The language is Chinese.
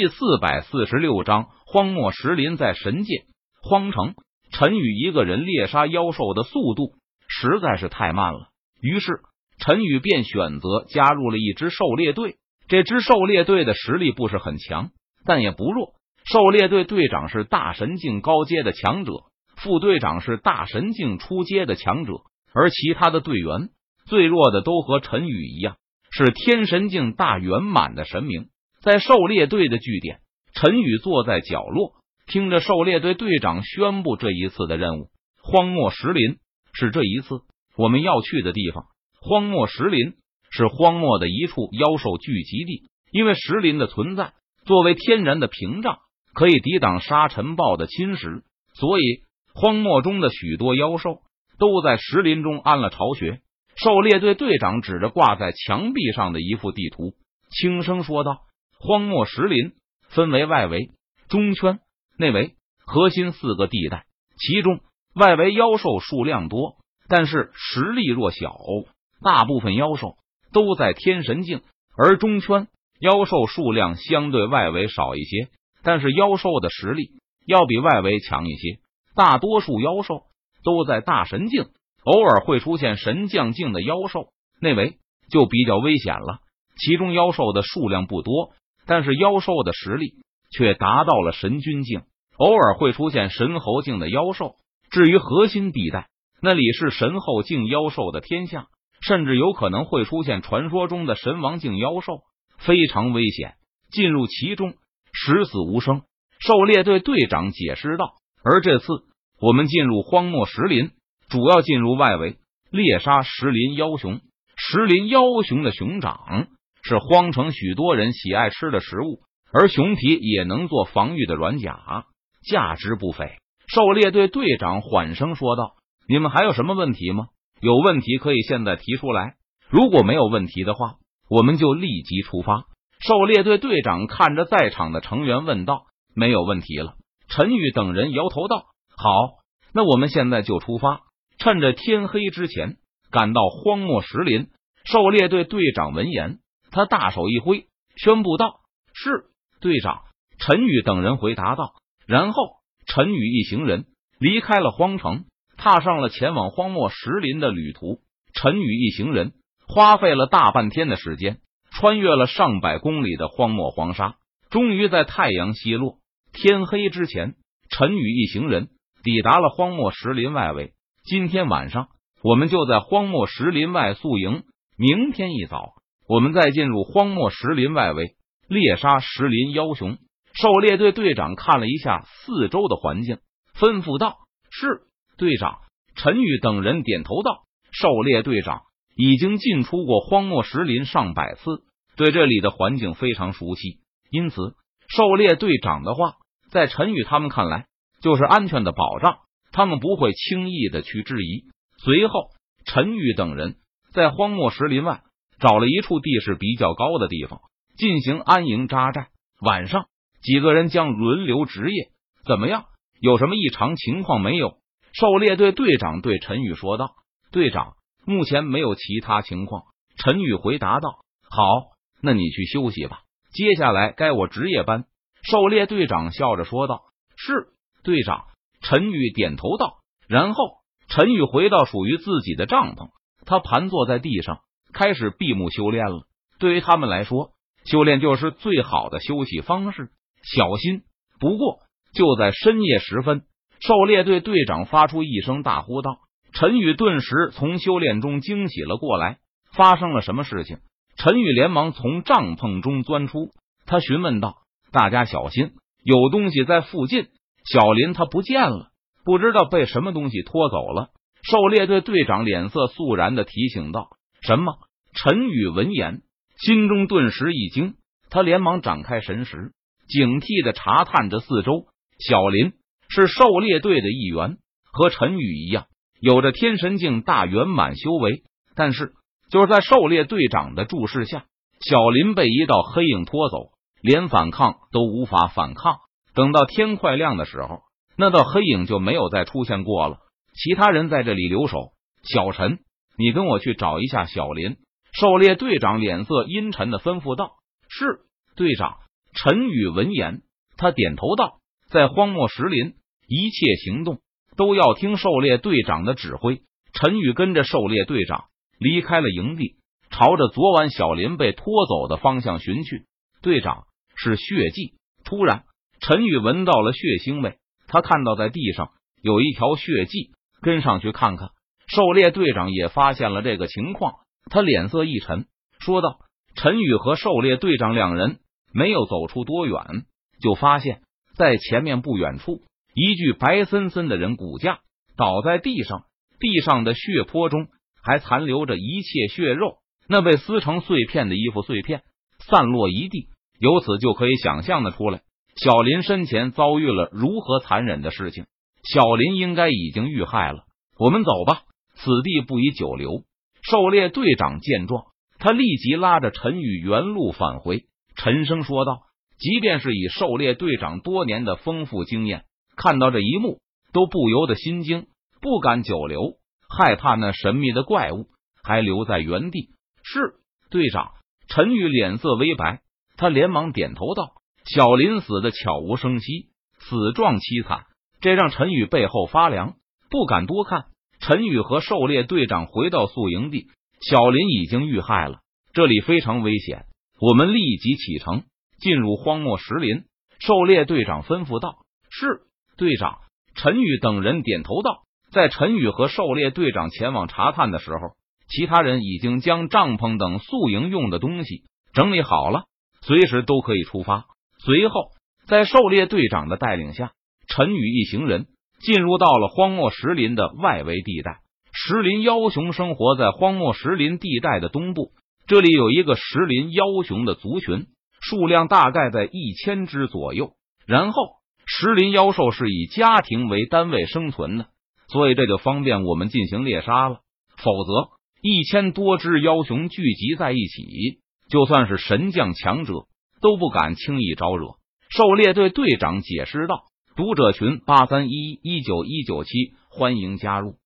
第四百四十六章，荒漠石林在神界荒城，陈宇一个人猎杀妖兽的速度实在是太慢了。于是，陈宇便选择加入了一支狩猎队。这支狩猎队的实力不是很强，但也不弱。狩猎队队长是大神境高阶的强者，副队长是大神境初阶的强者，而其他的队员最弱的都和陈宇一样，是天神境大圆满的神明。在狩猎队的据点，陈宇坐在角落，听着狩猎队队长宣布这一次的任务。荒漠石林是这一次我们要去的地方。荒漠石林是荒漠的一处妖兽聚集地，因为石林的存在，作为天然的屏障。可以抵挡沙尘暴的侵蚀，所以荒漠中的许多妖兽都在石林中安了巢穴。狩猎队队长指着挂在墙壁上的一幅地图，轻声说道：“荒漠石林分为外围、中圈、内围、核心四个地带，其中外围妖兽数量多，但是实力弱小，大部分妖兽都在天神境；而中圈妖兽数量相对外围少一些。”但是妖兽的实力要比外围强一些，大多数妖兽都在大神境，偶尔会出现神将境的妖兽。内围就比较危险了，其中妖兽的数量不多，但是妖兽的实力却达到了神君境，偶尔会出现神侯境的妖兽。至于核心地带，那里是神后境妖兽的天下，甚至有可能会出现传说中的神王境妖兽，非常危险。进入其中。十死无生，狩猎队队长解释道。而这次我们进入荒漠石林，主要进入外围猎杀石林妖熊。石林妖熊的熊掌是荒城许多人喜爱吃的食物，而熊皮也能做防御的软甲，价值不菲。狩猎队队长缓声说道：“你们还有什么问题吗？有问题可以现在提出来。如果没有问题的话，我们就立即出发。”狩猎队队长看着在场的成员问道：“没有问题了。”陈宇等人摇头道：“好，那我们现在就出发，趁着天黑之前赶到荒漠石林。”狩猎队队长闻言，他大手一挥，宣布道：“是队长。”陈宇等人回答道。然后，陈宇一行人离开了荒城，踏上了前往荒漠石林的旅途。陈宇一行人花费了大半天的时间。穿越了上百公里的荒漠黄沙，终于在太阳西落、天黑之前，陈宇一行人抵达了荒漠石林外围。今天晚上，我们就在荒漠石林外宿营。明天一早，我们再进入荒漠石林外围猎杀石林妖熊。狩猎队队长看了一下四周的环境，吩咐道：“是队长。”陈宇等人点头道：“狩猎队长已经进出过荒漠石林上百次。”对这里的环境非常熟悉，因此狩猎队长的话，在陈宇他们看来就是安全的保障，他们不会轻易的去质疑。随后，陈宇等人在荒漠石林外找了一处地势比较高的地方进行安营扎寨。晚上，几个人将轮流值夜。怎么样？有什么异常情况没有？狩猎队队长对陈宇说道：“队长，目前没有其他情况。”陈宇回答道：“好。”那你去休息吧，接下来该我值夜班。狩猎队长笑着说道：“是队长。”陈宇点头道。然后陈宇回到属于自己的帐篷，他盘坐在地上，开始闭目修炼了。对于他们来说，修炼就是最好的休息方式。小心！不过就在深夜时分，狩猎队队长发出一声大呼道：“陈宇顿时从修炼中惊醒了过来，发生了什么事情？”陈宇连忙从帐篷中钻出，他询问道：“大家小心，有东西在附近。”小林他不见了，不知道被什么东西拖走了。狩猎队队长脸色肃然的提醒道：“什么？”陈宇闻言，心中顿时一惊，他连忙展开神识，警惕的查探着四周。小林是狩猎队的一员，和陈宇一样，有着天神境大圆满修为，但是。就是在狩猎队长的注视下，小林被一道黑影拖走，连反抗都无法反抗。等到天快亮的时候，那道黑影就没有再出现过了。其他人在这里留守。小陈，你跟我去找一下小林。狩猎队长脸色阴沉的吩咐道：“是队长。”陈宇闻言，他点头道：“在荒漠石林，一切行动都要听狩猎队长的指挥。”陈宇跟着狩猎队长离开了营地，朝着昨晚小林被拖走的方向寻去。队长是血迹。突然，陈宇闻到了血腥味，他看到在地上有一条血迹，跟上去看看。狩猎队长也发现了这个情况，他脸色一沉，说道：“陈宇和狩猎队长两人没有走出多远，就发现，在前面不远处，一具白森森的人骨架倒在地上。”地上的血泊中还残留着一切血肉，那被撕成碎片的衣服碎片散落一地，由此就可以想象的出来，小林身前遭遇了如何残忍的事情。小林应该已经遇害了。我们走吧，此地不宜久留。狩猎队长见状，他立即拉着陈宇原路返回，沉声说道：“即便是以狩猎队长多年的丰富经验，看到这一幕都不由得心惊。”不敢久留，害怕那神秘的怪物还留在原地。是队长，陈宇脸色微白，他连忙点头道：“小林死的悄无声息，死状凄惨，这让陈宇背后发凉，不敢多看。”陈宇和狩猎队长回到宿营地，小林已经遇害了，这里非常危险，我们立即启程进入荒漠石林。狩猎队长吩咐道：“是队长。”陈宇等人点头道。在陈宇和狩猎队长前往查探的时候，其他人已经将帐篷等宿营用的东西整理好了，随时都可以出发。随后，在狩猎队长的带领下，陈宇一行人进入到了荒漠石林的外围地带。石林妖熊生活在荒漠石林地带的东部，这里有一个石林妖熊的族群，数量大概在一千只左右。然后，石林妖兽是以家庭为单位生存的。所以这就方便我们进行猎杀了。否则，一千多只妖熊聚集在一起，就算是神将强者都不敢轻易招惹。狩猎队队长解释道：“读者群八三一一九一九七，欢迎加入。”